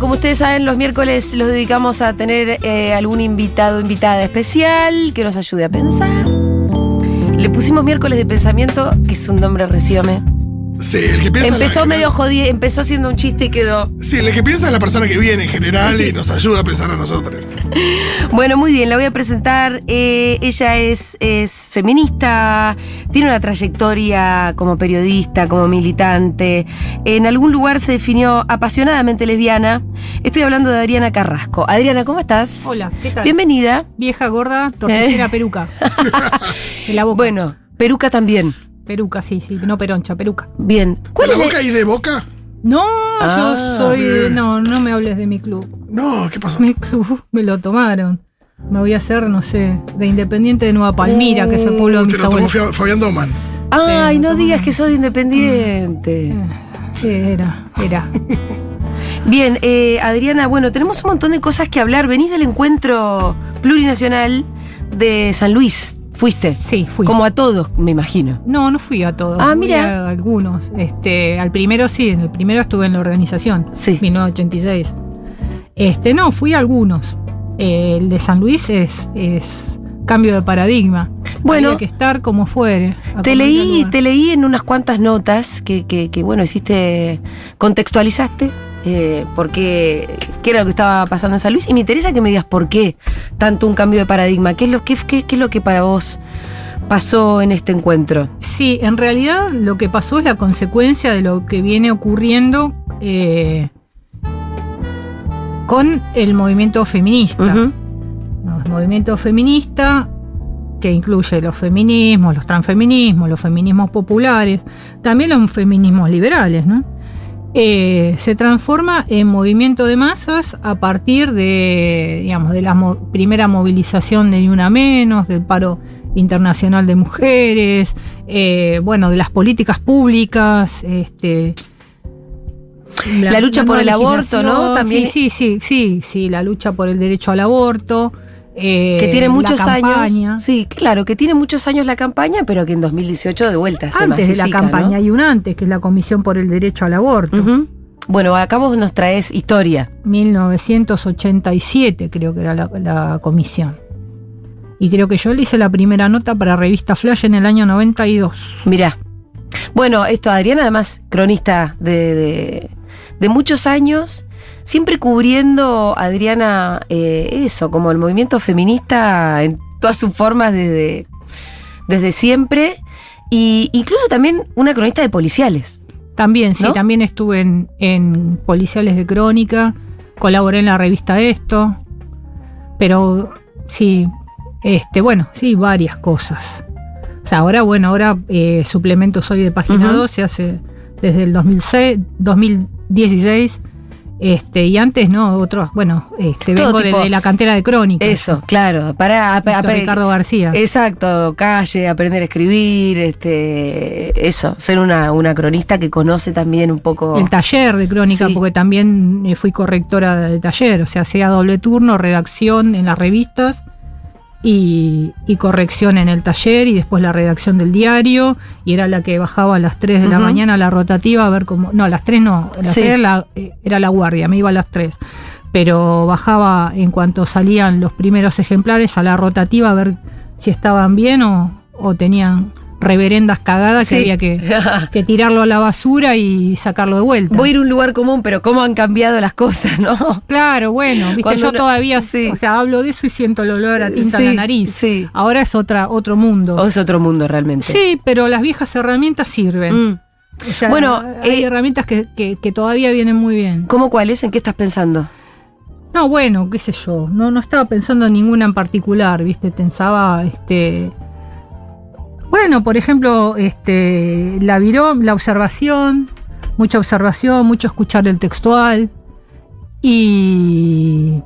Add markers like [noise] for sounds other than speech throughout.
Como ustedes saben, los miércoles los dedicamos a tener eh, algún invitado o invitada especial que nos ayude a pensar. Le pusimos miércoles de pensamiento, que es un nombre reciome. Sí, el que piensa. Empezó la- medio jodido, empezó haciendo un chiste y quedó. Sí, el que piensa es la persona que viene en general y nos ayuda a pensar a nosotros. [laughs] Bueno, muy bien, la voy a presentar. Eh, ella es, es feminista, tiene una trayectoria como periodista, como militante. En algún lugar se definió apasionadamente lesbiana. Estoy hablando de Adriana Carrasco. Adriana, ¿cómo estás? Hola, ¿qué tal? Bienvenida. Vieja, gorda, torticera, peruca. [laughs] De la boca. Bueno, peruca también. Peruca, sí, sí, no peroncha, peruca. Bien. ¿De ¿Cuál la es la- boca y de boca? No, Ah, yo soy. bien. No, no me hables de mi club. No, ¿qué pasó? Mi club [laughs] me lo tomaron. Me voy a hacer, no sé, de Independiente de Nueva Palmira, que es el pueblo de Uh, mis Te lo tomó abuelos. Fabián Doman. Ay, Sí, no no. digas que sos de independiente. Eh, Sí, era, era. [laughs] Bien, eh, Adriana, bueno, tenemos un montón de cosas que hablar. Venís del encuentro plurinacional de San Luis. Fuiste. Sí, fui. Como a todos, me imagino. No, no fui a todos. Ah, fui mira. A algunos. Este, al primero sí, en el primero estuve en la organización. Sí. 1986. Este, no, fui a algunos. Eh, el de San Luis es, es cambio de paradigma. Bueno. Había que estar como fuere. Te leí, te leí en unas cuantas notas que, que, que, bueno, hiciste, contextualizaste eh, por qué, qué era lo que estaba pasando en San Luis y me interesa que me digas por qué tanto un cambio de paradigma. ¿Qué es lo, qué, qué- qué es lo que para vos pasó en este encuentro? Sí, en realidad lo que pasó es la consecuencia de lo que viene ocurriendo eh, con el movimiento feminista. El movimiento feminista que incluye los feminismos, los transfeminismos, los feminismos populares, también los feminismos liberales, ¿no? Eh, se transforma en movimiento de masas a partir de, digamos, de la mo- primera movilización de Ni Una Menos, del paro internacional de mujeres, eh, bueno, de las políticas públicas, este, La lucha por el aborto, ¿no? También- Sí, sí, sí, sí, sí, la lucha por el derecho al aborto. Eh, que tiene la muchos campaña. años. Sí, claro, que tiene muchos años la caña, pero que en 2018 de vuelta se Antes de la campaña ¿no? hay un antes, que es la Comisión por el Derecho al Aborto. Bueno, acá vos nos traes historia. 1987 creo que era la, la comisión. Y creo que yo le hice la primera nota para Revista Flash en el año 92. Mirá. Bueno, esto, Adriana, además, cronista de, de- de muchos años, siempre cubriendo, Adriana, eh, eso, como el movimiento feminista en todas sus formas desde, desde siempre. Y incluso también una cronista de policiales. También, sí, ¿No? también estuve en, en Policiales de Crónica, colaboré en la revista Esto, pero sí, este, bueno, sí, varias cosas. O sea, ahora, bueno, ahora eh, suplemento soy de página Ujú. 12 hace desde el 2006, 2016. Este, y antes, ¿no? Otros, bueno, este, Todo vengo de, tipo- de la cantera de crónicas. Eso, claro. Para, para, Víctor Ricardo García. Exacto, calle, aprender a escribir, este, eso. Ser una, una cronista que conoce también un poco. El taller de crónica, Sí. porque también eh, fui correctora del taller, o sea, hacía doble turno, redacción en las revistas y, y corrección en el taller y después la redacción del diario y era la que bajaba a las 3 de la mañana a la rotativa a ver cómo... No, a las 3 no, a las Sí. 3 la- eh, era la guardia, me iba a las 3. Pero bajaba en cuanto salían los primeros ejemplares a la rotativa a ver si estaban bien o, o tenían reverendas cagadas Sí. que había que, [laughs] que tirarlo a la basura y sacarlo de vuelta. Voy a ir a un lugar común, pero cómo han cambiado las cosas, ¿no? Claro, bueno, viste, Cuando yo todavía, sí. o sea, hablo de eso y siento el olor a tinta en Sí, la nariz. sí. Ahora es otra, otro mundo. O es otro mundo realmente. sí, pero las viejas herramientas sirven. Mm. O sea, Bueno, hay eh, herramientas que, que- que todavía vienen muy bien. ¿Cómo cuáles? ¿En qué estás pensando? No, bueno, qué sé yo, no, no estaba pensando en ninguna en particular, viste, pensaba, este, bueno, por ejemplo, este, la viró, la observación, mucha observación, mucho escuchar el textual y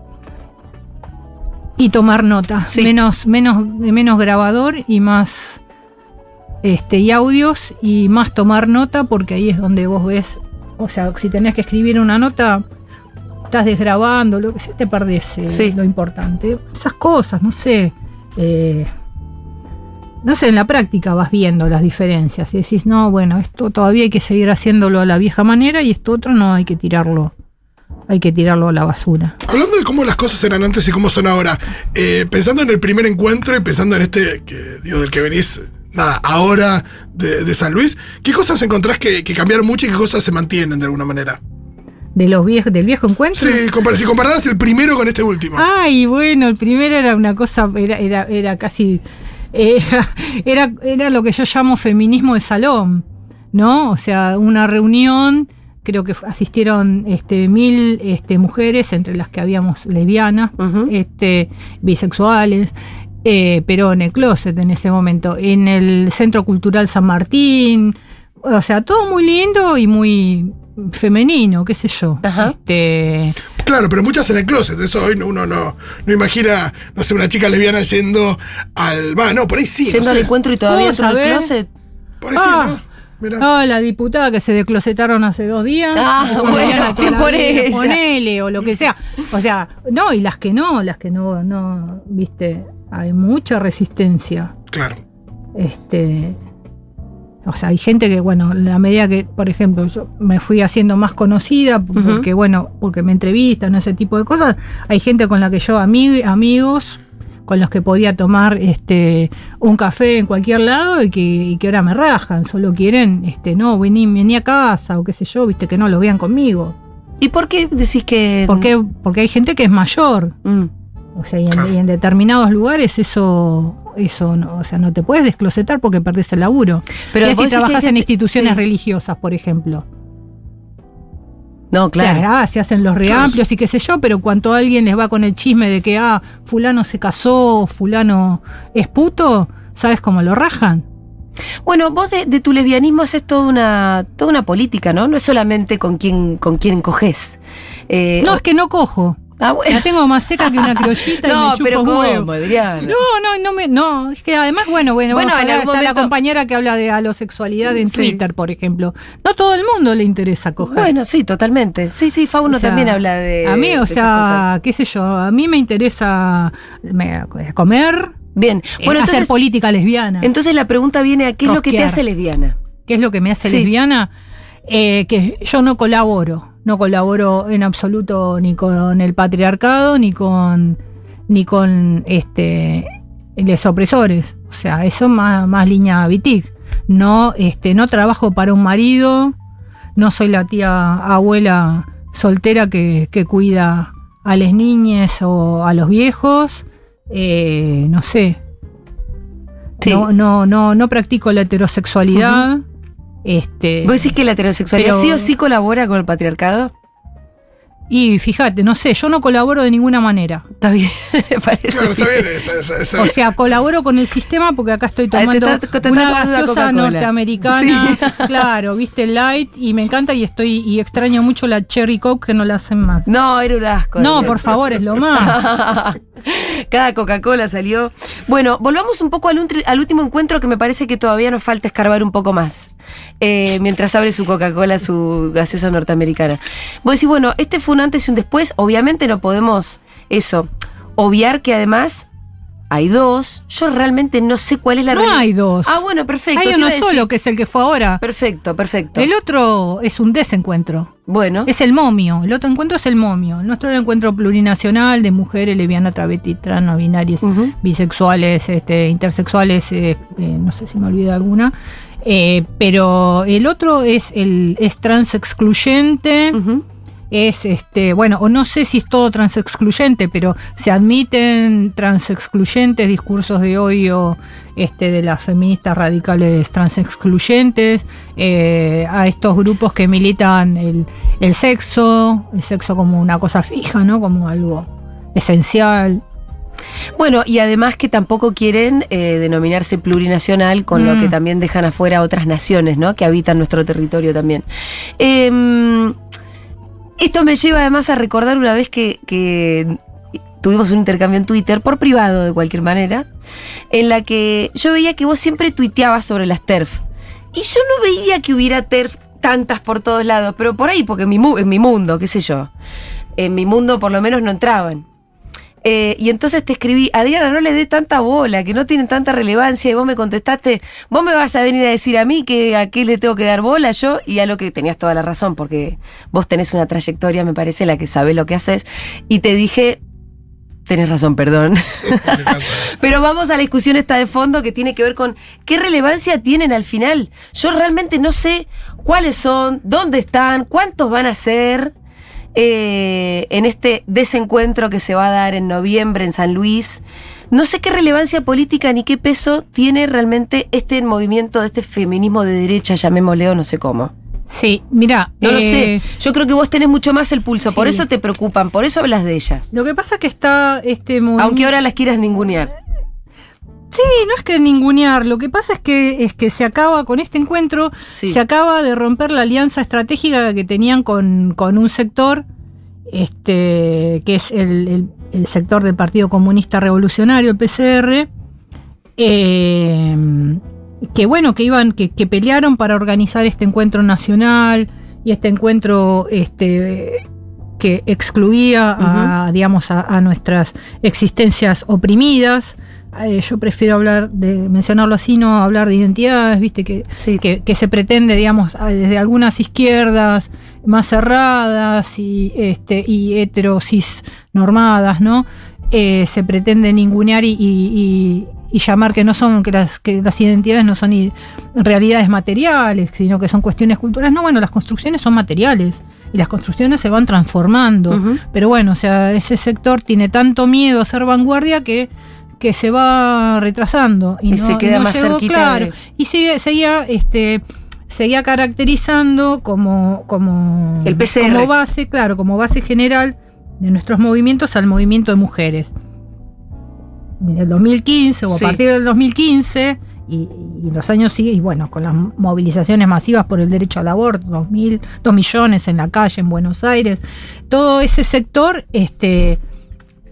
y tomar nota, Sí. menos, menos, menos grabador y más este y audios y más tomar nota porque ahí es donde vos ves, o sea, si tenés que escribir una nota, estás desgrabando, lo que sea, te perdés eh, Sí. lo importante. Esas cosas, no sé. eh, no sé, en la práctica vas viendo las diferencias y decís, no, bueno, esto todavía hay que seguir haciéndolo a la vieja manera y esto otro no hay que tirarlo hay que tirarlo a la basura. Hablando de cómo las cosas eran antes y cómo son ahora, eh, pensando en el primer encuentro y pensando en este, que, digo, del que venís, nada, ahora de, de San Luis, ¿qué cosas encontrás que, que cambiaron mucho y qué cosas se mantienen de alguna manera? De los viejos, del viejo encuentro. Sí, compar- si compararas el primero con este último. Ay, bueno, el primero era una cosa, era, era, era casi. Eh, [laughs] era, era lo que yo llamo feminismo de salón, ¿no? O sea, una reunión, creo que asistieron este, mil este, mujeres, entre las que habíamos lesbianas, este, bisexuales, eh, pero en el closet en ese momento, en el Centro Cultural San Martín, o sea, todo muy lindo y muy femenino, qué sé yo. Ajá. Este, Claro, pero muchas en el closet. Eso hoy no- uno no, no imagina, no sé, una chica lesbiana yendo al. Va, no, por ahí sí. no Yendo al sé. encuentro y todavía ¿Cómo dentro del sabés? closet. Por ahí sí, Ah. ¿no? Mirá. Ah, la diputada que se declosetaron hace dos días. Ah, O bueno, [laughs] por ella. Ponele, o lo que sea. O sea, no, y las que no, las que no, no, viste, hay mucha resistencia. Claro. Este. O sea, hay gente que, bueno, en la medida que, por ejemplo, yo me fui haciendo más conocida, porque, bueno, porque me entrevistan, ese tipo de cosas, hay gente con la que yo, ami- amigos, con los que podía tomar este un café en cualquier lado y que, y que ahora me rajan, solo quieren, este, no, vení, vení a casa o qué sé yo, viste, que no lo vean conmigo. ¿Y por qué decís que.? Porque, porque hay gente que es mayor, Mm. o sea, y en, y en determinados lugares eso, eso no, o sea, no te puedes desclosetar porque perdés el laburo. Pero si trabajas en instituciones sí. religiosas, por ejemplo. No, claro. Ah, se hacen los reamplios y qué sé yo, pero cuando alguien les va con el chisme de que, ah, fulano se casó, fulano es puto, ¿sabes cómo lo rajan? Bueno, vos de, de tu lesbianismo haces toda una, toda una política, ¿no? No es solamente con quién, con quién coges. Eh, No, o- es que no cojo. Ah, bueno. La tengo más seca que una criollita y [laughs] No, me chupo pero ¿cómo, huevo. Adriana? No, no, no me, no, es que además, bueno, bueno, Bueno, vamos a hablar, está la momento- compañera que habla de alosexualidad en Sí. Twitter, por ejemplo. No todo el mundo le interesa coger. Bueno, sí, totalmente. Sí, sí, Fauno O sea, también habla de. A mí, o sea, qué sé yo, a mí me interesa me- comer, Bien. eh, Bueno, hacer entonces, política lesbiana. entonces la pregunta viene a qué es lo que te hace lesbiana. ¿Qué es lo que me hace Sí. lesbiana? Eh, que yo no colaboro, no colaboro en absoluto ni con el patriarcado, ni con ni con este los opresores. O sea, eso más, más línea Vitic. No, este, no trabajo para un marido, no soy la tía abuela soltera que, que cuida a las niñas o a los viejos. Eh, no sé, Sí. no, no, no, no practico la heterosexualidad. Este, ¿Vos decís que la heterosexualidad pero- sí o sí colabora con el patriarcado? y fíjate, no sé, yo no colaboro de ninguna manera. Está bien, [laughs] me parece. Claro, está bien. bien. Esa, esa, esa- O sea, colaboro con el sistema porque acá estoy Ah, te tomando está- te está una gaseosa norteamericana, Sí. [laughs] claro, viste, light, y me encanta y estoy y extraño mucho la cherry coke que no la hacen más. No, era un asco. No, por favor, es lo más. [laughs] Cada Coca-Cola salió. Bueno, volvamos un poco al último encuentro que me parece que todavía nos falta escarbar un poco más. Eh, mientras abre su Coca-Cola, su gaseosa norteamericana. Vos decís, bueno, este fue un antes y un después. Obviamente no podemos, eso, obviar que además hay dos. Yo realmente no sé cuál es la No realidad. hay dos. Ah, bueno, perfecto. Hay uno solo que es el que fue ahora. Perfecto, perfecto. El otro es un desencuentro. Bueno. Es el momio. El otro encuentro es el momio. Nuestro encuentro plurinacional de mujeres lesbianas, travestis, trans, no binarias, bisexuales, este, intersexuales, eh, eh, no sé si me olvida alguna. Eh, pero el otro es el es trans excluyente, es este, bueno, o no sé si es todo trans excluyente, pero se admiten trans excluyentes, discursos de odio este, de las feministas radicales trans excluyentes, eh, a estos grupos que militan el, el sexo, el sexo como una cosa fija, ¿no? Como algo esencial. Bueno, y además que tampoco quieren eh, denominarse plurinacional, con lo Mm. que también dejan afuera a otras naciones, ¿no? Que habitan nuestro territorio también. Em, esto me lleva además a recordar una vez que, que tuvimos un intercambio en Twitter, por privado de cualquier manera, en la que yo veía que vos siempre tuiteabas sobre las TERF. Y yo no veía que hubiera TERF tantas por todos lados, pero por ahí, porque en mi, mu- en mi mundo, qué sé yo. En mi mundo por lo menos no entraban. Eh, y entonces te escribí, Adriana, no le dé tanta bola, que no tienen tanta relevancia. Y vos me contestaste, vos me vas a venir a decir a mí que a qué le tengo que dar bola yo. Y a lo que tenías toda la razón, porque vos tenés una trayectoria, me parece, la que sabe lo que haces. Y te dije, tenés razón, perdón. [laughs] Pero vamos a la discusión esta de fondo que tiene que ver con qué relevancia tienen al final. Yo realmente no sé cuáles son, dónde están, cuántos van a ser eh, en este desencuentro que se va a dar en noviembre en San Luis. No sé qué relevancia política ni qué peso tiene realmente este movimiento de este feminismo de derecha, llamémosle o no sé cómo. Sí, mira. No lo eh, sé. Yo creo que vos tenés mucho más el pulso, por eso te preocupan, por eso hablas de ellas. Lo que pasa es que está este movimiento. Aunque ahora las quieras ningunear. Sí, no es que ningunear, lo que pasa es que es que se acaba con este encuentro, Sí. se acaba de romper la alianza estratégica que tenían con, con un sector, este, que es el, el- el sector del Partido Comunista Revolucionario, el PCR, eh, que bueno, que iban, que, que pelearon para organizar este encuentro nacional y este encuentro este, que excluía a, digamos, a, a nuestras existencias oprimidas. Eh, yo prefiero hablar de mencionarlo así, no hablar de identidades, viste que, Sí. que, que se pretende, digamos, desde algunas izquierdas más cerradas y este y heterosis normadas, ¿no? Eh, se pretende ningunear y, y- llamar que no son, que las, que las identidades no son i- realidades materiales, sino que son cuestiones culturales. No, bueno, las construcciones son materiales y las construcciones se van transformando. Pero bueno, o sea, ese sector tiene tanto miedo a ser vanguardia que, que se va retrasando. Y, Y no- se queda no más llegó, cerquita claro. de- Y sigue, seguía, este, seguía caracterizando como, como, El PCR. como base, claro, como base general de nuestros movimientos al movimiento de mujeres. En el 2015 o a partir del 2015 y, y los años siguen, y bueno, con las movilizaciones masivas por el derecho al aborto, 2000, 2 millones en la calle en Buenos Aires, todo ese sector, este,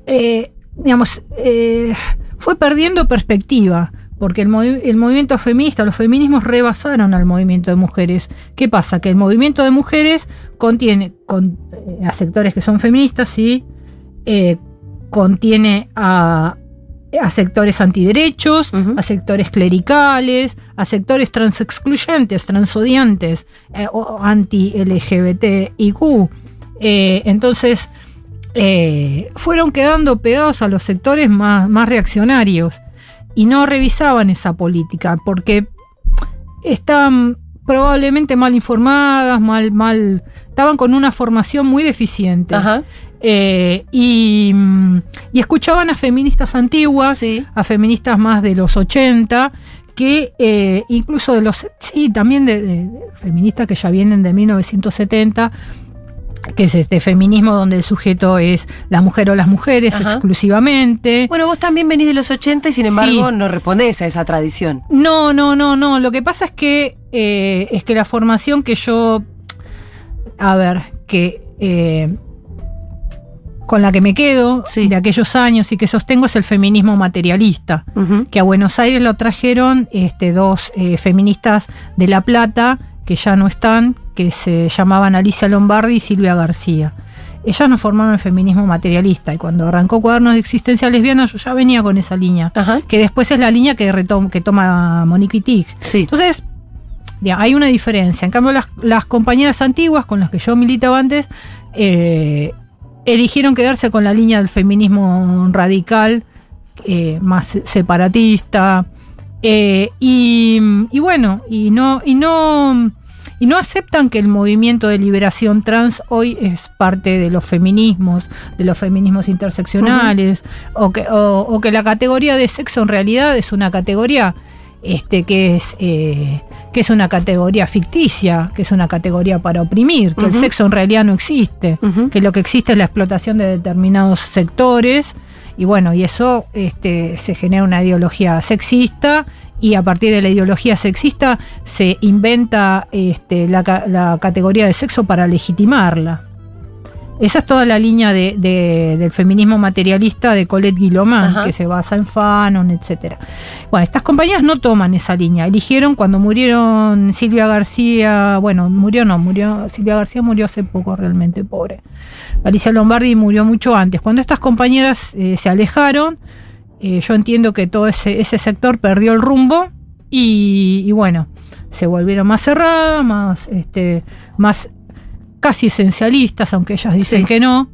eh, digamos, eh, fue perdiendo perspectiva, porque el, movi- el movimiento feminista, los feminismos rebasaron al movimiento de mujeres. ¿Qué pasa? Que el movimiento de mujeres contiene con, eh, a sectores que son feministas, sí, eh, contiene a, a sectores antiderechos, a sectores clericales, a sectores transexcluyentes, transodiantes, eh, anti-LGBTIQ. Eh, entonces, eh, fueron quedando pegados a los sectores más, más reaccionarios y no revisaban esa política porque estaban probablemente mal informadas, mal, mal, estaban con una formación muy deficiente. Ajá. Eh, y, mm, y escuchaban a feministas antiguas, Sí. a feministas más de los 80, que eh, incluso de los, sí, también de, de- de feministas que ya vienen de 1970, que es este feminismo donde el sujeto es la mujer o las mujeres Ajá. exclusivamente. Bueno, vos también venís de los 80 y sin embargo Sí. no respondés a esa tradición. No, no, no, no. Lo que pasa es que eh, es que la formación que yo, a ver, que eh, con la que me quedo Sí. de aquellos años y que sostengo es el feminismo materialista, que a Buenos Aires lo trajeron este, dos eh, feministas de La Plata que ya no están, que se llamaban Alicia Lombardi y Silvia García. Ellas no formaron el feminismo materialista y cuando arrancó Cuadernos de Existencia Lesbiana yo ya venía con esa línea Ajá. que después es la línea que, retom- que toma Monique Wittig. Sí. Entonces, ya, hay una diferencia. En cambio, las, las compañeras antiguas con las que yo militaba antes eh, eligieron quedarse con la línea del feminismo radical, eh, más separatista. Eh, y, y bueno, y no, y no. Y no aceptan que el movimiento de liberación trans hoy es parte de los feminismos, de los feminismos interseccionales, o, que, o, o que la categoría de sexo en realidad es una categoría este, que, es, eh, que es una categoría ficticia, que es una categoría para oprimir, que el sexo en realidad no existe, que lo que existe es la explotación de determinados sectores, y bueno, y eso este, se genera una ideología sexista y a partir de la ideología sexista se inventa este, la, la categoría de sexo para legitimarla. Esa es toda la línea de, de- del feminismo materialista de Colette Guillaumin, Ajá. que se basa en Fanon, etcétera. Bueno, estas compañías no toman esa línea. Eligieron cuando murieron Silvia García, bueno, murió no, murió, Silvia García murió hace poco realmente, pobre. Alicia Lombardi murió mucho antes. Cuando estas compañeras eh, se alejaron, eh, yo entiendo que todo ese, ese sector perdió el rumbo y, y bueno, se volvieron más cerradas, más, este, más casi esencialistas, aunque ellas dicen Sí. que no.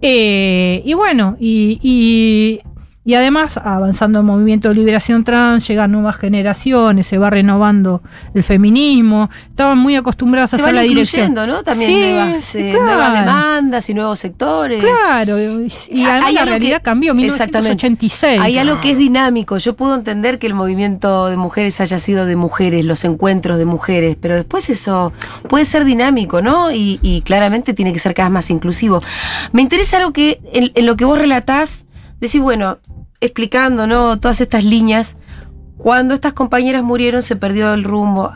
Eh, y bueno, y, y- y además avanzando el movimiento de liberación trans, llegan nuevas generaciones, se va renovando el feminismo, estaban muy acostumbradas a hacer la dirección. ¿no? También Sí, nuevas, eh, claro. nuevas demandas y nuevos sectores. Claro, y además la realidad que- cambió, Exactamente. 1986. Hay algo que es dinámico. Yo puedo entender que el movimiento de mujeres haya sido de mujeres, los encuentros de mujeres, pero después eso puede ser dinámico, ¿no? Y, y claramente tiene que ser cada vez más inclusivo. Me interesa algo que en, en lo que vos relatás, decís, bueno, explicando, ¿no? Todas estas líneas, cuando estas compañeras murieron se perdió el rumbo.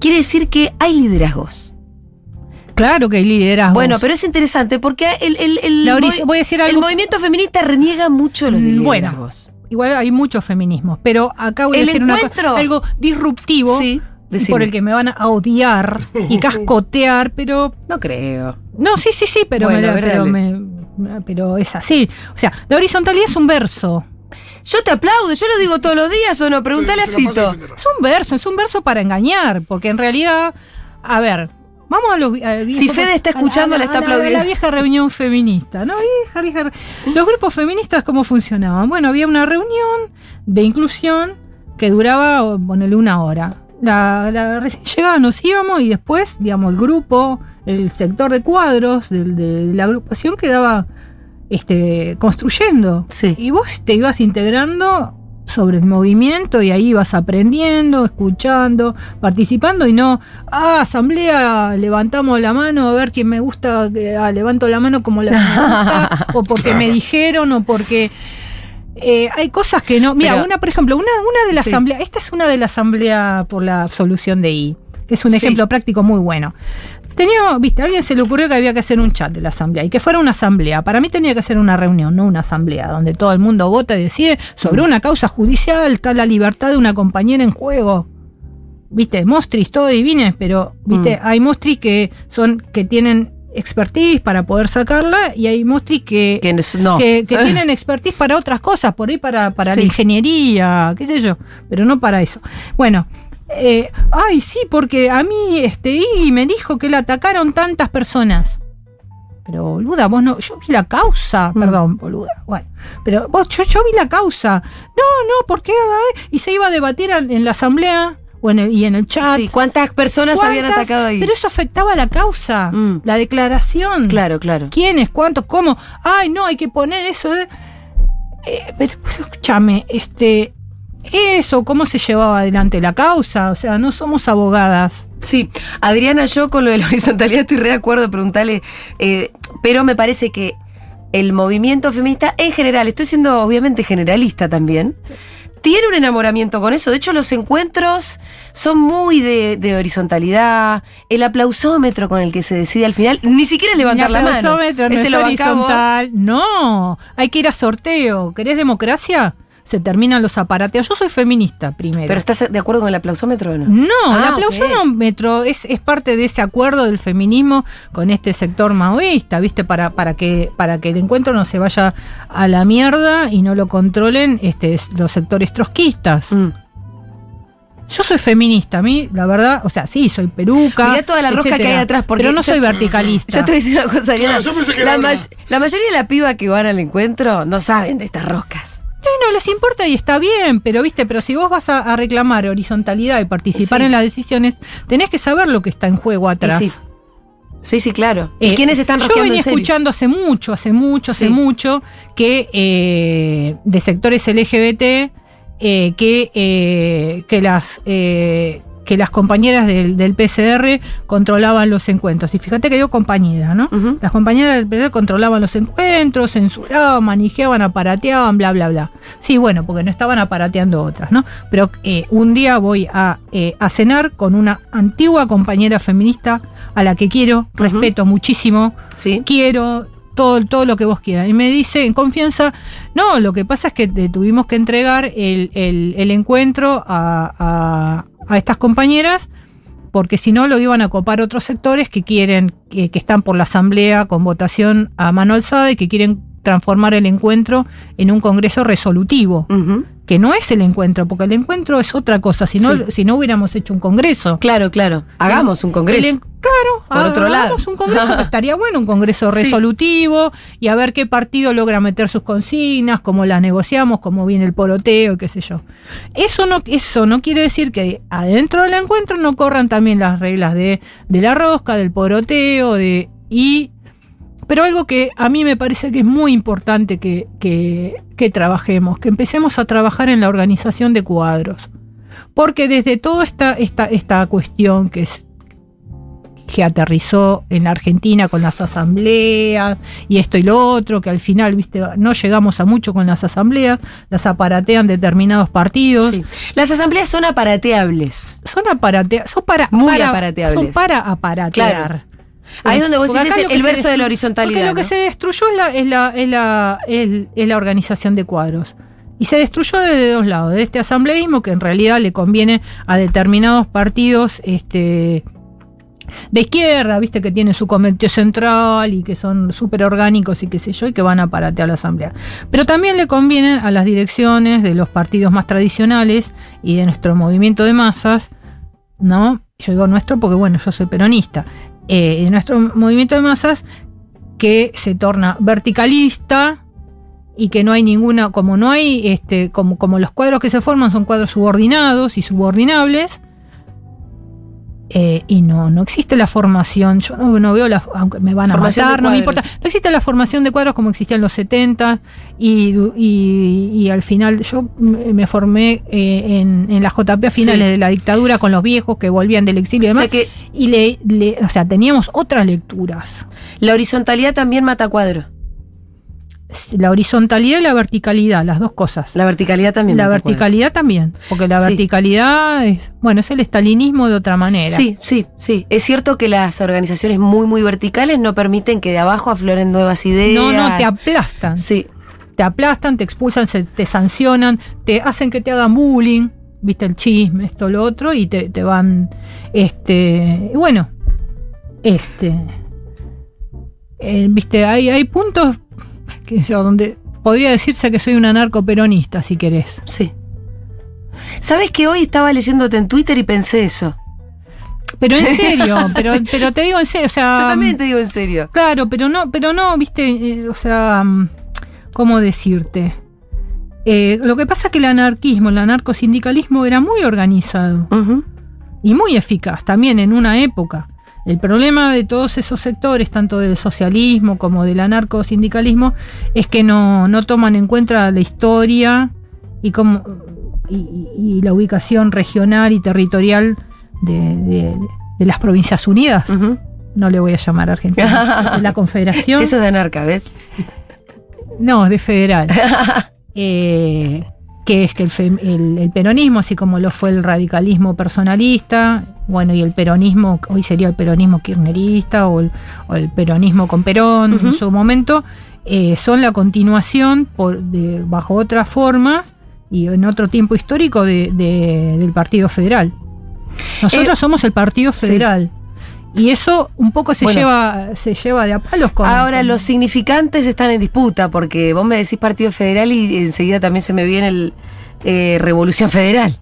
Quiere decir que hay liderazgos. Claro que hay liderazgo. Bueno, pero es interesante porque el, el- el La voy a decir el algo. movimiento feminista reniega mucho de los Mm, bueno. liderazgos. Igual hay muchos feminismos, pero acá voy a El decir una algo disruptivo Sí, y decime. por el que me van a odiar y [laughs] cascotear, pero No creo. no, sí, sí, sí, pero, Bueno, me- pero, me- pero es así. O sea, la horizontalidad es un verso. Yo te aplaudo, yo lo digo todos los días o no, pregúntale Se- a la Fito. Es un verso, es un verso para engañar, porque en realidad, a ver, vamos a los a- Si Fede está escuchando, a le está a aplaudiendo. La vieja reunión feminista, ¿no? Vieja, vieja Los grupos feministas, ¿cómo funcionaban? Bueno, había una reunión de inclusión que duraba, ponele, una hora. La, la- recién llegada nos íbamos y después, digamos, el grupo, el sector de cuadros del- de, la agrupación quedaba este, construyendo. Sí. Y vos te ibas integrando sobre el movimiento y ahí ibas aprendiendo, escuchando, participando y no, ah, asamblea, levantamos la mano a ver quién me gusta, ah, levanto la mano como la que me gusta, [laughs] o porque me dijeron, o porque eh, hay cosas que no. Mira, una, por ejemplo, una, una de la Sí. asamblea, esta es una de la asamblea por la absolución de I, que es un Sí. ejemplo práctico muy bueno. Tenía, viste, a alguien se le ocurrió que había que hacer un chat de la asamblea y que fuera una asamblea. Para mí tenía que ser una reunión, no una asamblea, donde todo el mundo vota y decide sobre una causa judicial, está la libertad de una compañera en juego. Viste, mostris, todo divines, pero viste, Mm. hay mostris que son, que tienen expertise para poder sacarla y hay mostris que, Que no- que, que [laughs] tienen expertise para otras cosas, por ahí para, para la ingeniería, qué sé yo, pero no para eso. Bueno, eh, ay, sí, porque a mí este y me dijo que la atacaron tantas personas. Pero boluda, vos no, yo vi la causa, Mm. perdón, boluda. Bueno, pero vos, yo, yo vi la causa. No, no, ¿por qué? Y se iba a debatir en la asamblea o en el, y en el chat. Sí, ¿cuántas personas habían atacado ahí? Pero eso afectaba a la causa, Mm. la declaración. Claro, claro. ¿Quiénes? ¿Cuántos? ¿Cómo? Ay, no, hay que poner eso. de- Eh, pero, pero escúchame, este. Eso, ¿cómo se llevaba adelante la causa? O sea, no somos abogadas. Sí, Adriana, yo con lo de la horizontalidad estoy re de acuerdo, preguntarle, eh, pero me parece que el movimiento feminista en general, estoy siendo obviamente generalista también, tiene un enamoramiento con eso. De hecho, los encuentros son muy de, de horizontalidad. El aplausómetro con el que se decide al final, ni siquiera es levantar la mano. aplausómetro, no es horizontal. No, hay que ir a sorteo. ¿Querés democracia? Se terminan los aparateos. Yo soy feminista primero. Pero ¿estás de acuerdo con el aplausómetro o no? No, Ah, el aplausómetro es, es parte de ese acuerdo del feminismo con este sector maoísta, ¿viste? Para, para, que, para que el encuentro no se vaya a la mierda y no lo controlen este, los sectores trotskistas. Mm. Yo soy feminista, a mí, la verdad, o sea, sí, soy peruca. Mirá toda la rosca que hay atrás, porque pero no yo- soy verticalista. [laughs] Yo te voy a decir una cosa. Claro, yo pensé que la, era una- may- la mayoría de la piba que van al encuentro no saben de estas roscas. No, no les importa y está bien, pero viste, pero si vos vas a, a reclamar horizontalidad y participar Sí. en las decisiones, tenés que saber lo que está en juego atrás. Sí. Sí, sí, claro. Eh, ¿Y quiénes están Yo venía en serio? escuchando hace mucho, hace mucho, hace Sí. mucho, que eh, de sectores LGBT, eh, que, eh, que las eh, que las compañeras del, del PCR controlaban los encuentros. Y fíjate que digo compañera, ¿no? Las compañeras del PCR controlaban los encuentros, censuraban, manijeaban, aparateaban, bla, bla, bla. Sí, bueno, porque no estaban aparateando otras, ¿no? Pero eh, un día voy a, eh, a cenar con una antigua compañera feminista a la que quiero, respeto muchísimo, Sí. quiero todo, todo lo que vos quieras. Y me dice en confianza, no, lo que pasa es que tuvimos que entregar el, el- encuentro a, a- estas compañeras porque si no lo iban a copar otros sectores que quieren, que, están por la asamblea con votación a mano alzada y que quieren transformar el encuentro en un congreso resolutivo. Que no es el encuentro, porque el encuentro es otra cosa, si no, Sí. si no hubiéramos hecho un congreso. Claro, claro. Hagamos un congreso. El claro, Por otro lado. hagamos un congreso, que [laughs] estaría bueno, un congreso Sí. resolutivo y a ver qué partido logra meter sus consignas, cómo las negociamos, cómo viene el poroteo, y qué sé yo. Eso no, eso no quiere decir que adentro del encuentro no corran también las reglas de, de la rosca, del poroteo, de y pero algo que a mí me parece que es muy importante que, que, que trabajemos, que empecemos a trabajar en la organización de cuadros. Porque desde toda esta, esta, esta cuestión que es que aterrizó en la Argentina con las asambleas y esto y lo otro, que al final, viste, no llegamos a mucho con las asambleas, las aparatean determinados partidos. Sí. Las asambleas son aparateables. Son aparatea- son para, Muy para- aparateables. Son para aparatear. Claro. Ahí es donde vos decís el, verso de la horizontalidad. Porque lo que se destruyó es la, es la, es la, es- es la organización de cuadros. Y se destruyó desde dos lados, de este asambleísmo que en realidad le conviene a determinados partidos este, de izquierda, viste que tienen su comité central y que son súper orgánicos y qué sé yo, y que van a aparatear la asamblea. Pero también le convienen a las direcciones de los partidos más tradicionales y de nuestro movimiento de masas, ¿no? Yo digo nuestro porque, bueno, yo soy peronista. Eh, de nuestro movimiento de masas que se torna verticalista y que no hay ninguna, como no hay, este, como, como los cuadros que se forman son cuadros subordinados y subordinables, eh, y no, no existe la formación, yo no, no veo la, aunque me van a Formación matar, no me cuadros. importa, no existe la formación de cuadros como existía en los 70 y, y, y al final yo me formé eh, en, en la JP a finales Sí. de la dictadura con los viejos que volvían del exilio y O demás, sea que y le, le- o sea, teníamos otras lecturas. la horizontalidad también mata cuadro. La horizontalidad y la verticalidad, las dos cosas. La verticalidad también La verticalidad también, porque la Sí. verticalidad es, bueno, es el estalinismo de otra manera. Sí, sí, sí. Es cierto que las organizaciones muy, muy verticales no permiten que de abajo afloren nuevas ideas. No, no, te aplastan. Sí, Te aplastan, te expulsan, se- te sancionan, te hacen que te hagan bullying, viste el chisme, esto, lo otro, y te, te van, este, bueno, este, eh, viste, hay, hay puntos que yo, donde podría decirse que soy un anarcoperonista, si querés. sí. ¿Sabes que hoy estaba leyéndote en Twitter y pensé eso? Pero en [laughs] serio, pero, pero te digo en serio, o sea. Yo también te digo en serio. Claro, pero no, pero no, viste, eh, o sea, mm, ¿cómo decirte? Eh, lo que pasa es que el anarquismo, el anarcosindicalismo era muy organizado y muy eficaz también en una época. El problema de todos esos sectores, tanto del socialismo como del anarcosindicalismo, es que no, no toman en cuenta la historia y, como, y, la ubicación regional y territorial de, de- de las Provincias Unidas. No le voy a llamar Argentina. [laughs] de la Confederación. Eso es de anarca, ¿ves? No, de federal. [laughs] Eh, que es que el, fem- el- el peronismo, así como lo fue el radicalismo personalista, bueno, y el peronismo, hoy sería el peronismo kirchnerista o el, o el peronismo con Perón en su momento, eh, son la continuación por, de- bajo otras formas y en otro tiempo histórico de- de- del Partido Federal. Nosotros Eh, somos el Partido sí. Y eso un poco se Bueno. lleva se lleva de a palos con. Ahora, con- los significantes están en disputa, porque vos me decís Partido Federal y enseguida también se me viene el eh, Revolución Federal.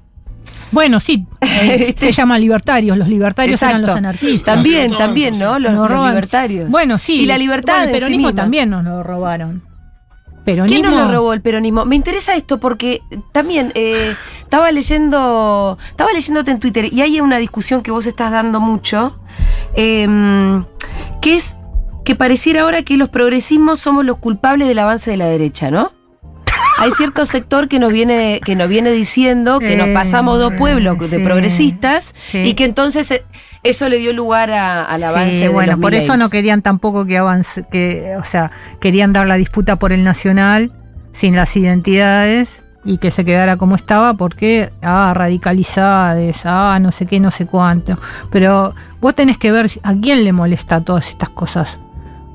Bueno, sí, eh, [laughs] se llama libertarios. Los libertarios eran los Exacto. anarquistas. También, también. ¿no? Los, los libertarios. Bueno, sí. Y la libertad Bueno, el sí peronismo también nos lo robaron. Peronismo. ¿Quién nos lo robó el peronismo? Me interesa esto porque también eh, estaba leyendo, estaba leyéndote en Twitter y hay una discusión que vos estás dando mucho, em, que es que pareciera ahora que los progresismos somos los culpables del avance de la derecha, ¿no? hay cierto sector que nos viene, que nos viene diciendo que nos pasamos dos sí, pueblos de progresistas sí. y que entonces eh, eso le dio lugar a- al avance Sí, de bueno, los por eso no querían tampoco que avance, que, o sea, querían dar la disputa por el nacional sin las identidades y que se quedara como estaba porque, ah, radicalizades, ah, no sé qué, no sé cuánto. Pero vos tenés que ver a quién le molesta todas estas cosas.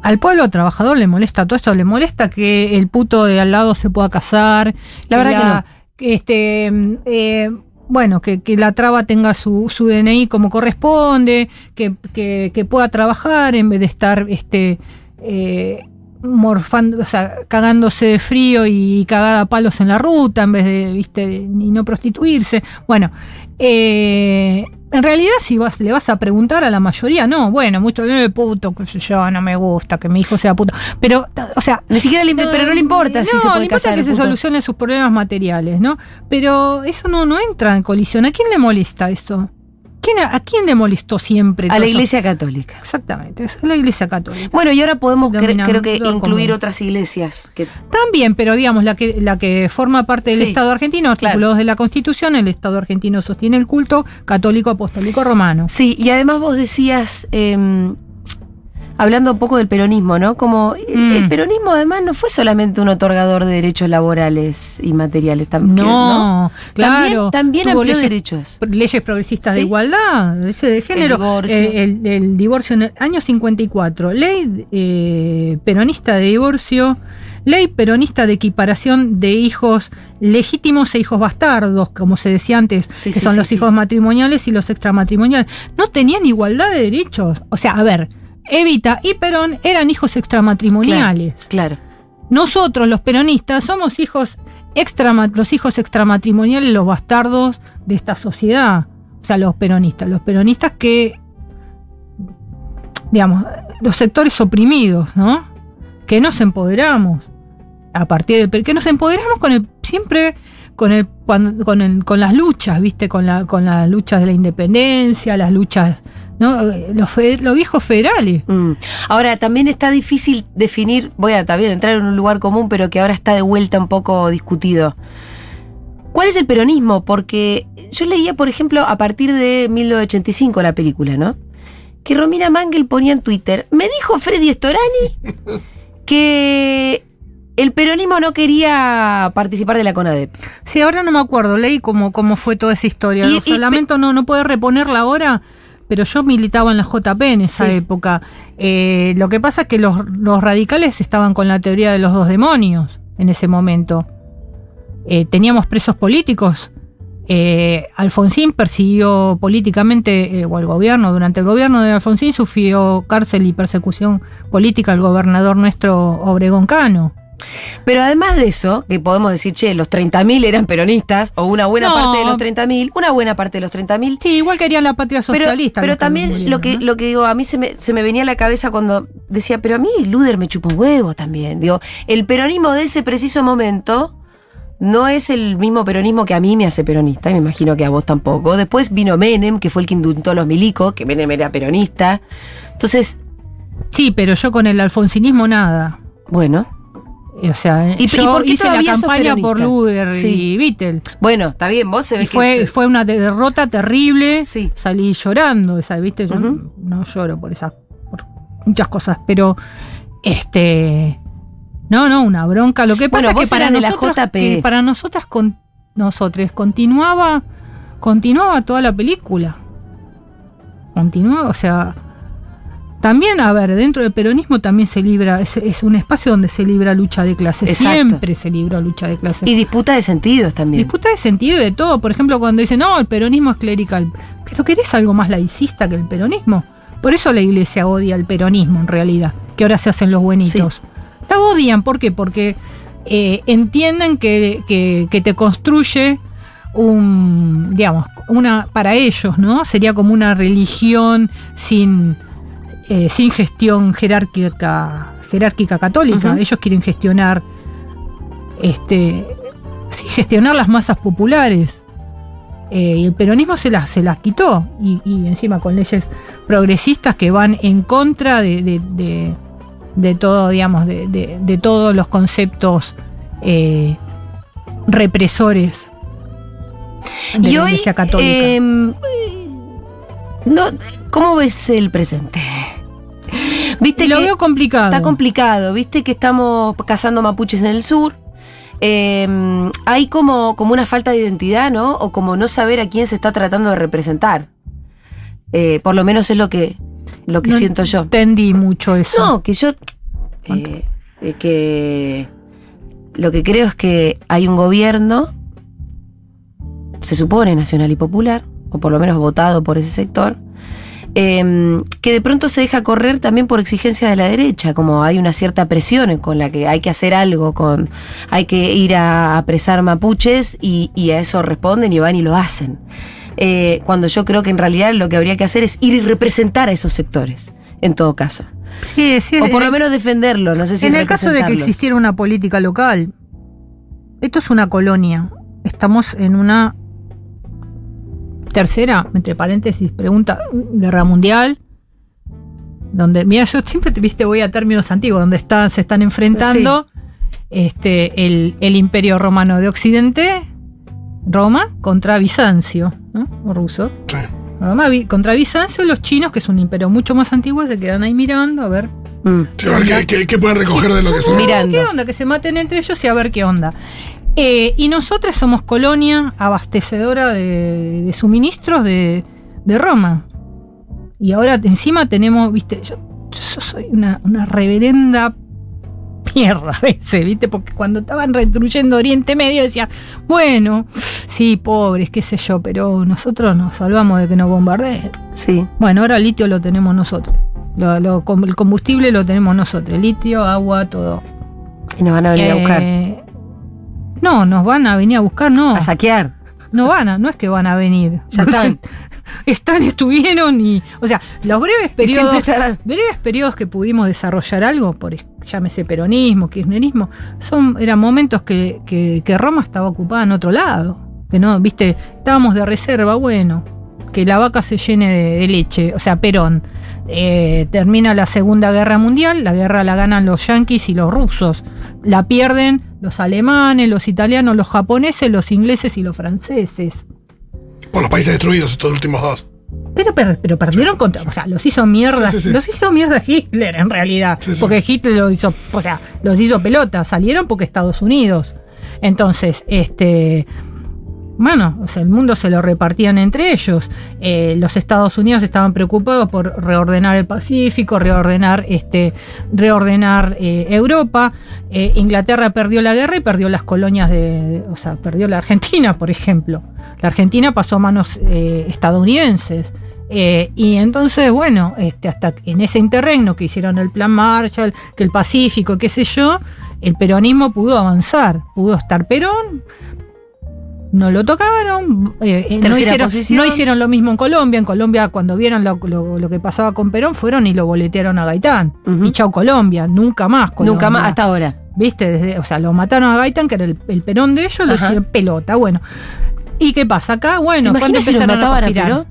Al pueblo trabajador le molesta todo esto, le molesta que el puto de al lado se pueda casar. La verdad que no. que este, mm, eh, bueno, que, que la traba tenga su, su DNI como corresponde, que, que- pueda trabajar en vez de estar este, eh, morfando, o sea, cagándose de frío y cagada a palos en la ruta en vez de, viste, y no prostituirse. Bueno, eh, en realidad si vas, le vas a preguntar a la mayoría, no, bueno, mucho eh, puto, qué sé yo, no me gusta que mi hijo sea puto. Pero, o sea, Ni siquiera le, pero no le importa si se puede le importa casar. que se solucionen sus problemas materiales, ¿no? Pero eso no, no entra en colisión. ¿A quién le molesta eso? ¿Quién, ¿A quién le molestó siempre? A la eso? iglesia católica. Exactamente, es la iglesia católica. Bueno, y ahora podemos cre- creo que incluir común. otras iglesias. Que, También, pero digamos, la que, la que forma parte del Sí, Estado argentino, artículo claro. 2 de la Constitución, el Estado argentino sostiene el culto católico apostólico romano. sí, y además vos decías, eh, hablando un poco del peronismo, ¿no? Como el- Mm. el peronismo además no fue solamente un otorgador de derechos laborales y materiales. tam- que- No, claro. También, también tuvo amplió leyes derechos. leyes progresistas de igualdad, de género. divorcio. Eh, el, el divorcio en el año 54. Ley eh, peronista de divorcio. Ley peronista de equiparación de hijos legítimos e hijos bastardos, como se decía antes, Sí, que sí, son los hijos matrimoniales y los extramatrimoniales. No tenían igualdad de derechos. O sea, a ver, Evita y Perón eran hijos extramatrimoniales. Claro. Nosotros, los peronistas, somos hijos los hijos extramatrimoniales, los bastardos de esta sociedad. O sea, los peronistas. Los peronistas que, digamos, los sectores oprimidos, ¿no? Que nos empoderamos a partir de que nos empoderamos con el siempre con el cuando- con, el- con las luchas, ¿viste? Con la con las luchas de la independencia, las luchas, ¿no? Los, viejos federales. Mm. Ahora, también está difícil definir, voy a también entrar en un lugar común, pero que ahora está de vuelta un poco discutido. ¿Cuál es el peronismo? Porque yo leía, por ejemplo, a partir de 1985 la película, ¿no? Que Romina Mangel ponía en Twitter, me dijo Freddy Storani que el peronismo no quería participar de la CONADEP. Sí, ahora no me acuerdo, leí cómo, cómo fue toda esa historia. Y- y- lamento no, no poder reponerla ahora, pero yo militaba en la JP en esa Sí. época. Eh, lo que pasa es que los, los radicales estaban con la teoría de los dos demonios en ese momento. Eh, teníamos presos políticos. Eh, Alfonsín persiguió políticamente, o el gobierno, durante el gobierno de Alfonsín sufrió cárcel y persecución política el gobernador nuestro Obregón Cano. Pero además de eso, que podemos decir, che, los 30.000 eran peronistas, o una buena No. parte de los 30.000, una buena parte de los 30.000 Sí, igual querían la patria socialista. pero también lo que, ¿no? lo que digo, a mí se me, se me venía a la cabeza cuando decía, pero a mí Luder me chupa un huevo también. Digo, el peronismo de ese preciso momento no es el mismo peronismo que a mí me hace peronista, y me imagino que a vos tampoco. Después vino Menem, que fue el que indultó a los milicos, que Menem era peronista. Entonces, Sí, pero yo con el alfonsinismo nada. bueno, O sea, ¿Y- y yo por qué hice la campaña por? Luder Sí. y Vittel. bueno, está bien, vos se ve Y fue, que... fue una derrota terrible. Sí. Salí llorando, esa, ¿viste? Yo no lloro por esas por muchas cosas, pero este no, no, una bronca. Lo que Bueno, pasa es que para la nosotros, JP. que para nosotras con nosotros continuaba continuaba toda la película. Continuaba, o sea, también, a ver, dentro del peronismo también se libra, es, es un espacio donde se libra lucha de clases. Exacto. Siempre se libra lucha de clases. Y disputa de sentidos también. Disputa de sentido y de todo. Por ejemplo, cuando dicen, no, el peronismo es clerical. Pero ¿querés algo más laicista que el peronismo? Por eso la iglesia odia el peronismo, en realidad, que ahora se hacen los buenitos. La odian, ¿por qué? Porque eh, entienden que, que- que te construye un, digamos, una, para ellos, ¿no? Sería como una religión sin, eh, sin gestión jerárquica, jerárquica católica. Ellos quieren gestionar, este, gestionar las masas populares. Eh, y el peronismo se las, se las quitó. Y, y encima con leyes progresistas que van en contra de, de, de- de todo, digamos, de, todos los conceptos eh, represores de y la hoy, Iglesia Católica. em, no, ¿cómo ves el presente? Viste Lo que veo complicado. está complicado, viste que estamos cazando mapuches en el sur. Em, hay como, como una falta de identidad, ¿no? O como no saber a quién se está tratando de representar. Eh, por lo menos es lo que, lo que No siento yo. entendí mucho eso. No, que yo. eh, eh, que. Lo que creo es que hay un gobierno, se supone nacional y popular, o por lo menos votado por ese sector, em, que de pronto se deja correr también por exigencia de la derecha, como hay una cierta presión con la que hay que hacer algo, con hay que ir a apresar mapuches y, y a eso responden y van y lo hacen. Eh, cuando yo creo que en realidad lo que habría que hacer es ir y representar a esos sectores, en todo caso. Sí, sí, O por lo menos defenderlo, no sé si en el caso de que existiera una política local, esto es una colonia. Estamos en una tercera, entre paréntesis, pregunta, guerra mundial. Donde, mira, yo siempre te viste, voy a términos antiguos, donde están, se están enfrentando este, el, el imperio romano de Occidente, Roma, contra Bizancio, ¿no? O ruso. Sí. Roma vi- contra Bizancio, los chinos, que es un imperio mucho más antiguo, se quedan ahí mirando a ver Mm. Sí, a ver qué, qué- qué pueden recoger de lo que se Mirando. ¿Qué onda? Que se maten entre ellos y a ver qué onda. Eh, y nosotros somos colonia abastecedora de, de suministros de, de Roma. Y ahora encima tenemos, viste, yo, yo soy una, una reverenda mierda a veces, viste, porque cuando estaban restruyendo Oriente Medio decía, bueno, sí, pobres, qué sé yo, pero nosotros nos salvamos de que nos bombardeen. Sí. Bueno, ahora el litio lo tenemos nosotros. Lo- lo- el combustible lo tenemos nosotros. Litio, agua, todo. Y nos van a venir a buscar. No, nos van a venir a buscar, no. A saquear. No van a, no es que van a venir. Ya están. [laughs] están, estuvieron y. O sea, los breves periodos. Breves periodos que pudimos desarrollar algo, por llámese peronismo, kirchnerismo, son, eran momentos que, que- que Roma estaba ocupada en otro lado. Que no, viste, estábamos de reserva, bueno, que la vaca se llene de, de leche, o sea, Perón. Eh, termina la Segunda Guerra Mundial, la guerra la ganan los yanquis y los rusos. La pierden los alemanes, los italianos, los japoneses, los ingleses y los franceses. Por los países destruidos, estos últimos dos. Pero, per- pero perdieron contra. O sea, los hizo mierda. Sí. Los hizo mierda Hitler, en realidad. Porque Hitler lo hizo. O sea, los hizo pelota. Salieron porque Estados Unidos. Entonces, este. Bueno, o sea, el mundo se lo repartían entre ellos. Eh, los Estados Unidos estaban preocupados por reordenar el Pacífico, reordenar, este, reordenar eh, Europa. Eh, Inglaterra perdió la guerra y perdió las colonias de, o sea, perdió la Argentina, por ejemplo. La Argentina pasó a manos estadounidenses. Y entonces, bueno, este, hasta en ese interregno que hicieron el plan Marshall, que el Pacífico, qué sé yo, el peronismo pudo avanzar, pudo estar Perón, no lo tocaron, eh, eh, no, hicieron, posición. no hicieron lo mismo en Colombia, en Colombia cuando vieron lo, lo- lo que pasaba con Perón fueron y lo boletearon a Gaitán. Ujú. Y chau Colombia, nunca más Colombia. Nunca más, hasta ahora. ¿Viste? Desde- o sea, lo mataron a Gaitán, que era el, el Perón de ellos, lo hicieron pelota. Bueno. ¿Y qué pasa? Acá, bueno, ¿Te cuando imaginas si empezaron a a? Perón?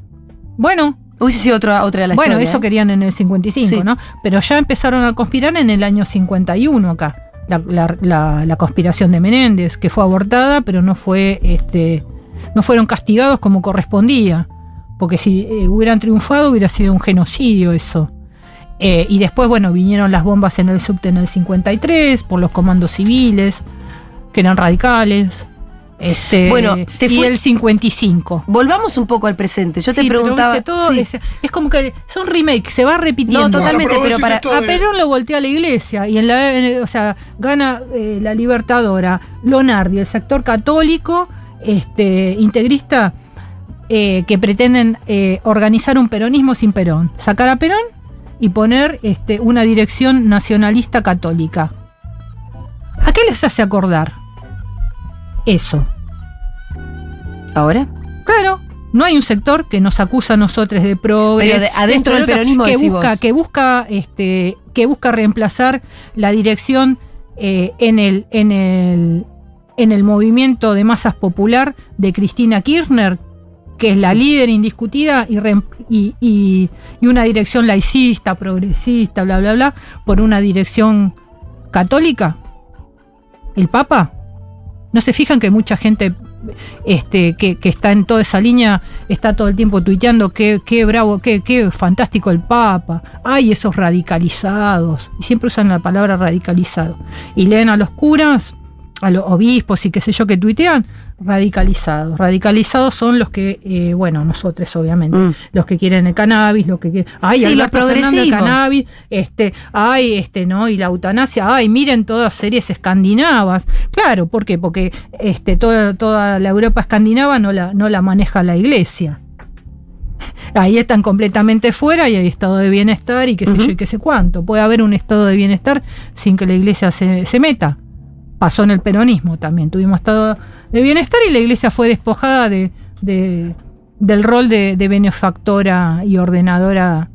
Bueno, Hubiese sido otra, otra de las bueno, eso ¿eh? querían en el 55, Sí. ¿no? Pero ya empezaron a conspirar en el año 51 acá. La, conspiración de Menéndez, que fue abortada, pero no fue, este, no fueron castigados como correspondía. Porque si eh, hubieran triunfado hubiera sido un genocidio eso. Eh, y después, bueno, vinieron las bombas en el subte en el 53 por los comandos civiles, que eran radicales. Este, Bueno, te y fui- el 55. Volvamos un poco al presente. Yo te Sí, preguntaba. todo sí. es, es como que son remakes, se va repitiendo. No, totalmente, Bueno, pero para. A Perón lo voltea la iglesia y en la, en- o sea, gana eh, la Libertadora, Lonardi, el sector católico, este, integrista, eh, que pretenden eh, organizar un peronismo sin Perón, sacar a Perón y poner este, una dirección nacionalista católica. ¿A qué les hace acordar? Eso. ¿Ahora? Claro, no hay un sector que nos acusa a nosotros de progre. Pero de- adentro del peronismo que busca, vos. que busca, este, que busca reemplazar la dirección eh, en el, en el, en el movimiento de masas popular de Cristina Kirchner, que es la Sí. líder indiscutida y, reem- y, y- y una dirección laicista, progresista, bla, bla, bla, por una dirección católica. ¿El Papa? No se fijan que mucha gente este, que, que está en toda esa línea está todo el tiempo tuiteando qué, qué bravo, qué, qué fantástico el Papa. Ay, esos radicalizados. Y siempre usan la palabra radicalizado. Y leen a los curas, a los obispos y qué sé yo que tuitean, radicalizados. Radicalizados son los que, eh, bueno, nosotros obviamente, Mm. los que quieren el cannabis, los que quieren, ay, Sí, los Fernández, el progresivos. cannabis, este, ay, este, no, y la eutanasia, ay, miren todas series escandinavas. Claro, ¿por qué? Porque este, toda, toda la Europa escandinava no la, no la maneja la iglesia. Ahí están completamente fuera y hay estado de bienestar y qué sé yo y qué sé cuánto. Puede haber un estado de bienestar sin que la iglesia se, se meta. Pasó en el peronismo también. Tuvimos estado de bienestar y la iglesia fue despojada de, de- del rol de, de benefactora y ordenadora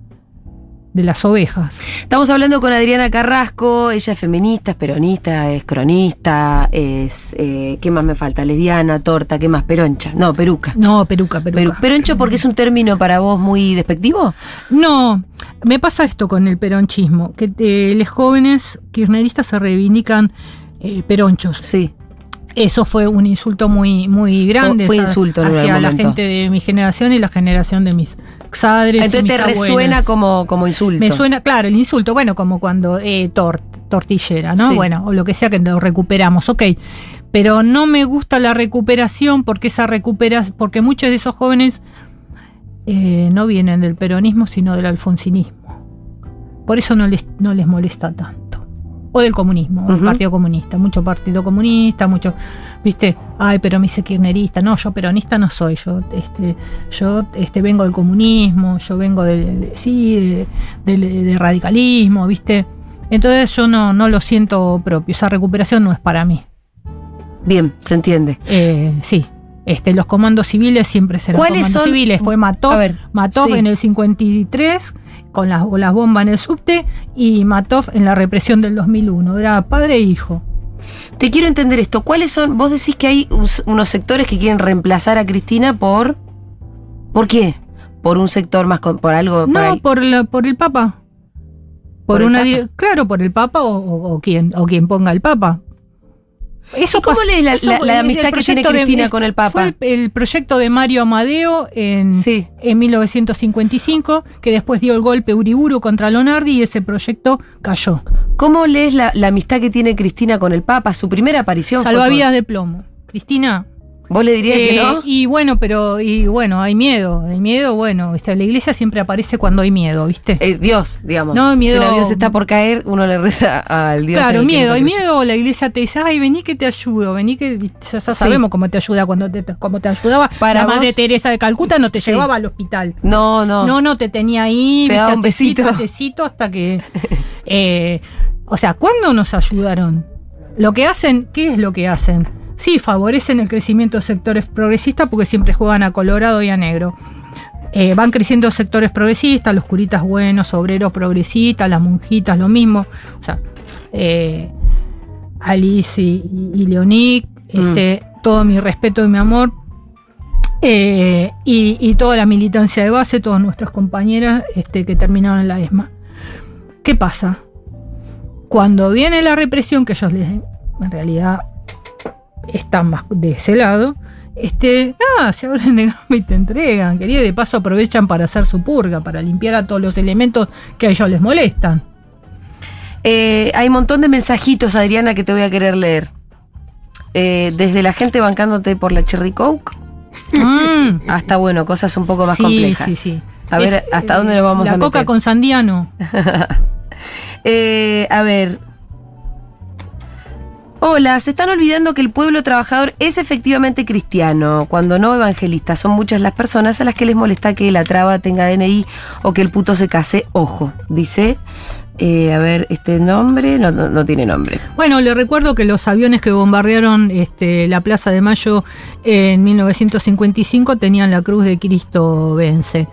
de las ovejas. Estamos hablando con Adriana Carrasco, ella es feminista, es peronista, es cronista, es, eh, ¿qué más me falta? Lesbiana, torta, ¿qué más? Peroncha, no, peruca. No, peruca, peruca. Peru- ¿Peroncho porque es un término para vos muy despectivo? No, me pasa esto con el peronchismo, que eh, los jóvenes kirchneristas se reivindican eh, peronchos. Sí. Eso fue un insulto muy, muy grande Fue- fue insulto en hacia la gente de mi generación y la generación de mis exadres. Entonces mis te resuena como, como insulto. Me suena, claro, el insulto, bueno, como cuando eh, tor- tortillera, ¿no? Sí. Bueno, o lo que sea que lo recuperamos, ok. Pero no me gusta la recuperación porque esa recupera, porque muchos de esos jóvenes eh, no vienen del peronismo, sino del alfonsinismo. Por eso no les, no les molesta tanto. O del comunismo, o del. Partido Comunista. Mucho Partido Comunista, mucho, viste, ay, pero me hice kirchnerista. No, yo peronista no soy. Yo, este, yo este, vengo del comunismo, yo vengo de, de- sí, de, del- de radicalismo, viste. Entonces yo no, no lo siento propio. Esa recuperación no es para mí. Bien, se entiende. Eh, sí. Este, los comandos civiles siempre serán ¿Cuáles comandos son? civiles. Fue Matov, ver, Matov sí. en el 53 con las, las bombas en el subte y Matov en la represión del 2001. Era padre e hijo. Te quiero entender esto. ¿Cuáles son? Vos decís que hay unos sectores que quieren reemplazar a Cristina por. ¿Por qué? Por un sector más. con- por algo. No, por, la- por el Papa. Por, ¿Por el una Papa? claro, por el Papa o, o- o quien o quien ponga el Papa. Eso ¿Y cómo lees la- la- amistad que tiene de- Cristina con el Papa? Fue el, el proyecto de Mario Amadeo en, Sí. en 1955, que después dio el golpe Uriburu contra Lonardi y ese proyecto cayó. ¿Cómo lees la, la amistad que tiene Cristina con el Papa? Su primera aparición. fue Salvavidas de plomo. Cristina. ¿Vos le dirías que eh, no? Y bueno, pero y bueno, hay miedo. El miedo, bueno, este, la iglesia siempre aparece cuando hay miedo, ¿viste? Eh, Dios, digamos. No, miedo- Si un avión se está por caer, uno le reza al Dios. Claro, miedo, hay miedo, la iglesia te dice, ay, vení que te ayudo, vení que ya, ya Sí. sabemos cómo te ayuda cuando te, cómo te ayudaba. Para la madre Teresa de Calcuta no te Sí. llevaba al hospital. No, no. No, no, te tenía ahí, Te viste, daba un besito. atecito hasta que. eh, o sea, ¿cuándo nos ayudaron? Lo que hacen, ¿qué es lo que hacen? Sí, favorecen el crecimiento de sectores progresistas porque siempre juegan a colorado y a negro. Eh, van creciendo sectores progresistas, los curitas buenos, obreros progresistas, las monjitas, lo mismo. O sea, eh, Alice y, y Leonic, este, todo mi respeto y mi amor. Eh, y, y toda la militancia de base, todas nuestras compañeras este, que terminaron en la ESMA. ¿Qué pasa? Cuando viene la represión, que ellos les, en realidad están más de ese lado, este, nada, se abren de gamba y te entregan, querida, y de paso aprovechan para hacer su purga, para limpiar a todos los elementos que a ellos les molestan. Eh, hay un montón de mensajitos, Adriana, que te voy a querer leer. Eh, desde la gente bancándote por la Cherry Coke Mm. [laughs] hasta, bueno, cosas un poco más Sí, complejas. sí, sí. A ver, Es, ¿hasta eh, dónde nos vamos la a coca meter? con sandía no. [laughs] Eh, a ver. Hola, se están olvidando que el pueblo trabajador es efectivamente cristiano, cuando no evangelista. Son muchas las personas a las que les molesta que la traba tenga DNI o que el puto se case. Ojo, dice. eh, a ver, este nombre no, tiene nombre. Bueno, le recuerdo que los aviones que bombardearon este, la Plaza de Mayo en 1955 tenían la cruz de Cristo vence.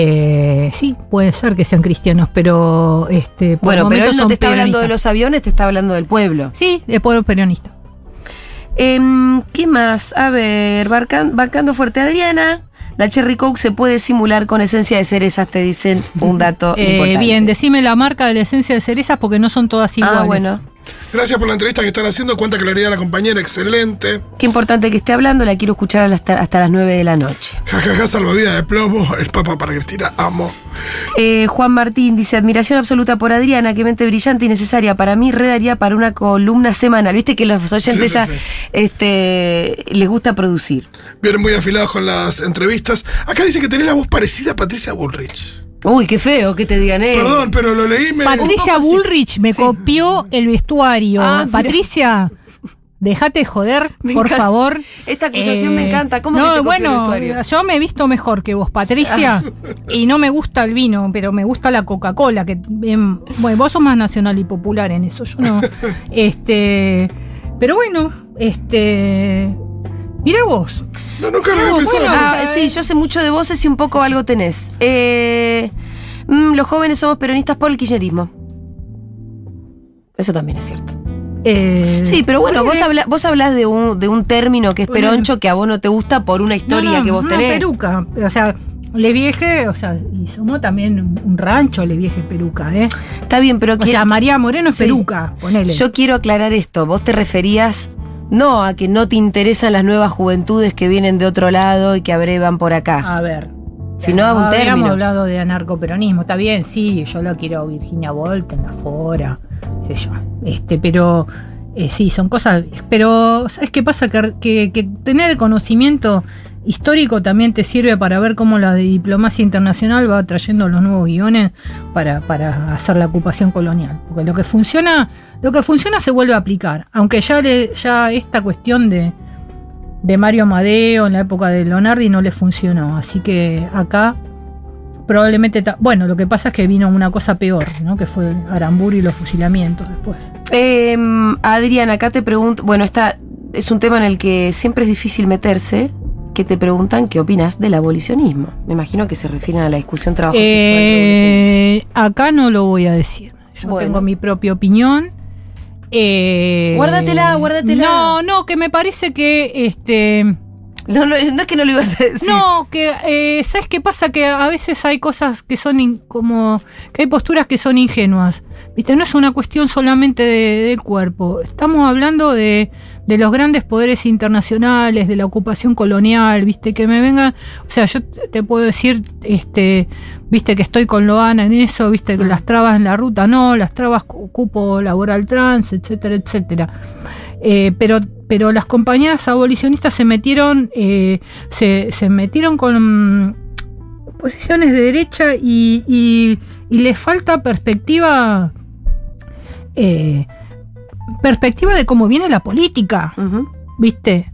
Eh, sí, puede ser que sean cristianos, pero este, por Bueno, pero él no te está hablando de los aviones, te está hablando del pueblo. Sí, de pueblo peronista. Em, ¿Qué más? A ver, barcan- bancando fuerte Adriana. La Cherry Coke se puede simular con esencia de cerezas, te dicen un dato [laughs] Eh, importante. bien, decime la marca de la esencia de cerezas porque no son todas iguales. Ah, bueno. Gracias por la entrevista que están haciendo. Cuánta claridad la compañera, excelente. Qué importante que esté hablando, la quiero escuchar hasta, hasta las 9 de la noche. Jajaja, ja, ja, salvavidas de plomo. El Papa para Cristina, amo. Eh, Juan Martín dice: admiración absoluta por Adriana, qué mente brillante y necesaria. Para mí, redaría para una columna semanal. Viste que los oyentes Sí, sí, ya sí. Este, les gusta producir. Vienen muy afilados con las entrevistas. Acá dice que tenés la voz parecida a Patricia Bullrich. Uy, qué feo que te digan, eh. Perdón, pero lo leí me. Patricia poco sí. Bullrich me Sí. copió el vestuario. Ah. Patricia, déjate joder, [laughs] Me por encanta. favor. Esta acusación me encanta. ¿Cómo no, que te copió el bueno, vestuario? yo me he visto mejor que vos, Patricia, [laughs] y no me gusta el vino, pero me gusta la Coca-Cola, que em, bueno, vos sos más nacional y popular en eso, yo no. [laughs] este, pero bueno, este, mira vos. No, nunca lo había No, pensado. bueno, Ah, sí, yo sé mucho de voces y un poco algo tenés. Eh, mm, los jóvenes somos peronistas por el kirchnerismo. Eso también es cierto. Eh, Sí, pero bueno, vos, habla- vos hablás de un, de un término que es peroncho que a vos no te gusta por una historia No, no, que vos tenés. peruca, o sea, Le Vieje, o sea, y somos también un, un rancho Le Vieje Peruca, ¿eh? Está bien, pero O quiero- sea, María Moreno es Sí. Peruca, ponele. yo quiero aclarar esto. Vos te referías no a que no te interesan las nuevas juventudes que vienen de otro lado y que abrevan por acá. A ver. Si no, un Habíamos término. hablado de anarcoperonismo, está bien, sí, yo lo quiero Virginia Woolf en la fora, sé yo. Este, pero eh, sí, son cosas. Pero, ¿sabes qué pasa? Que, que- que tener el conocimiento histórico también te sirve para ver cómo la diplomacia internacional va trayendo los nuevos guiones para, para hacer la ocupación colonial. Porque lo que funciona, lo que funciona se vuelve a aplicar. Aunque ya le, ya esta cuestión de, de Mario Amadeo en la época de Leonardi no le funcionó. Así que acá probablemente... Bueno, lo que pasa es que vino una cosa peor, ¿no? Que fue Aramburu y los fusilamientos después. Eh, Adrián, acá te pregunto, bueno, esta es un tema en el que siempre es difícil meterse, que te preguntan qué opinas del abolicionismo. Me imagino que se refieren a la discusión trabajo sexual. Eh, acá no lo voy a decir. Yo Bueno. tengo mi propia opinión. Eh, Guárdatela, guárdatela. No, no, que me parece que este... No, no, no es que no lo ibas a decir. No, que eh, ¿sabes qué pasa? Que a veces hay cosas que son in- como que hay posturas que son ingenuas. Viste, no es una cuestión solamente de- del cuerpo. Estamos hablando de, de los grandes poderes internacionales, de la ocupación colonial, viste, que me vengan, o sea, yo te puedo decir, este, viste que estoy con Loana en eso, viste que Mm. las trabas en la ruta no, las trabas cu- cupo laboral trans, etcétera, etcétera. Eh, pero, pero las compañeras abolicionistas se metieron, eh, se, se metieron con posiciones de derecha y, y, y les falta perspectiva, eh, perspectiva de cómo viene la política. ¿viste?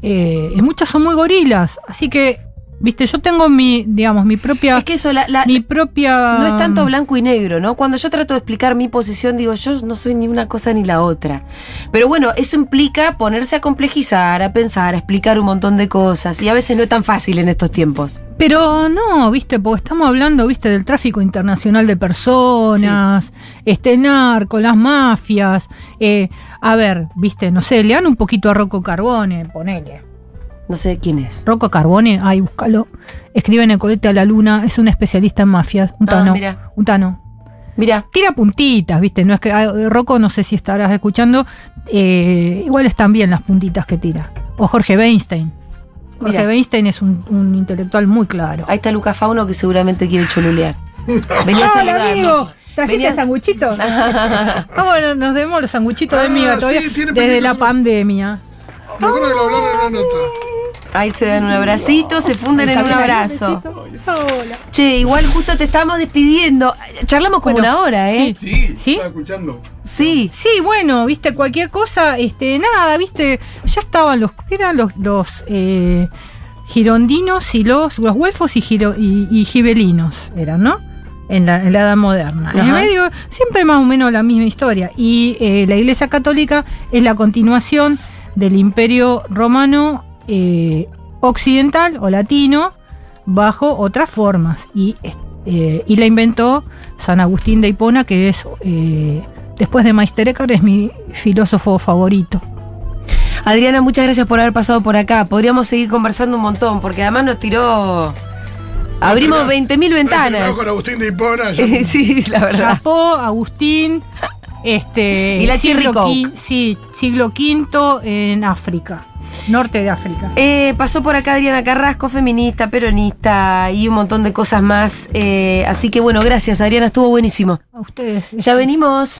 Eh, muchas son muy gorilas, así que, ¿viste? Yo tengo mi, digamos, mi propia... Es que eso, la, la- mi propia... no es tanto blanco y negro, ¿no? Cuando yo trato de explicar mi posición, digo, yo no soy ni una cosa ni la otra. Pero bueno, eso implica ponerse a complejizar, a pensar, a explicar un montón de cosas. Y a veces no es tan fácil en estos tiempos. Pero no, viste, porque estamos hablando, viste, del tráfico internacional de personas, este narco, las mafias. eh, a ver, viste, no sé, lean un poquito a Rocco Carbone, ponele. No sé quién es. Rocco Carbone, ay, búscalo. Escribe en el colete a la luna, es un especialista en mafias, un Ah, tano. mira. un tano. Mira, Tira puntitas, viste, no es que. ah, Rocco, no sé si estarás escuchando, eh, igual están bien las puntitas que tira. O Jorge Weinstein. Jorge Mira. Weinstein es un, un intelectual muy claro. ahí está Lucas Fauno que seguramente quiere cholulear. [laughs] Venía a amigo. ¿Trajiste Venía- sanguchito? Ah, [laughs] bueno, nos demos los sanguchitos de Ah, miga sí, todavía tiene desde la pandemia. Me acuerdo que lo hablaron en una nota. Ahí se dan un abracito, se funden en un abrazo. Hola. Che, igual justo te estábamos despidiendo. Charlamos como Bueno, una hora, ¿eh? sí. Sí, ¿Sí? estaba escuchando. Sí. Sí, bueno, viste, cualquier cosa, este, nada, viste, ya estaban los, ¿qué eran los, los eh, girondinos y los, los güelfos y, giro- y, y gibelinos, eran, ¿no? En la, en la Edad Moderna. En Ajá. medio, siempre más o menos la misma historia. Y eh, la Iglesia Católica es la continuación del Imperio Romano eh, Occidental o Latino bajo otras formas. Y, eh, y la inventó San Agustín de Hipona, que es, eh, después de Meister Eckhart, es mi filósofo favorito. Adriana, muchas gracias por haber pasado por acá. Podríamos seguir conversando un montón, porque además nos tiró. Abrimos terminamos- 20.000 ventanas. Con Agustín de Hipona. [laughs] sí, la verdad. Chapó, Agustín, Este, Y la siglo Coke. Sí, siglo V en África, norte de África. Eh, pasó por acá Adriana Carrasco, feminista, peronista y un montón de cosas más. Eh, así que bueno, gracias Adriana, estuvo buenísimo. A ustedes. Ya venimos.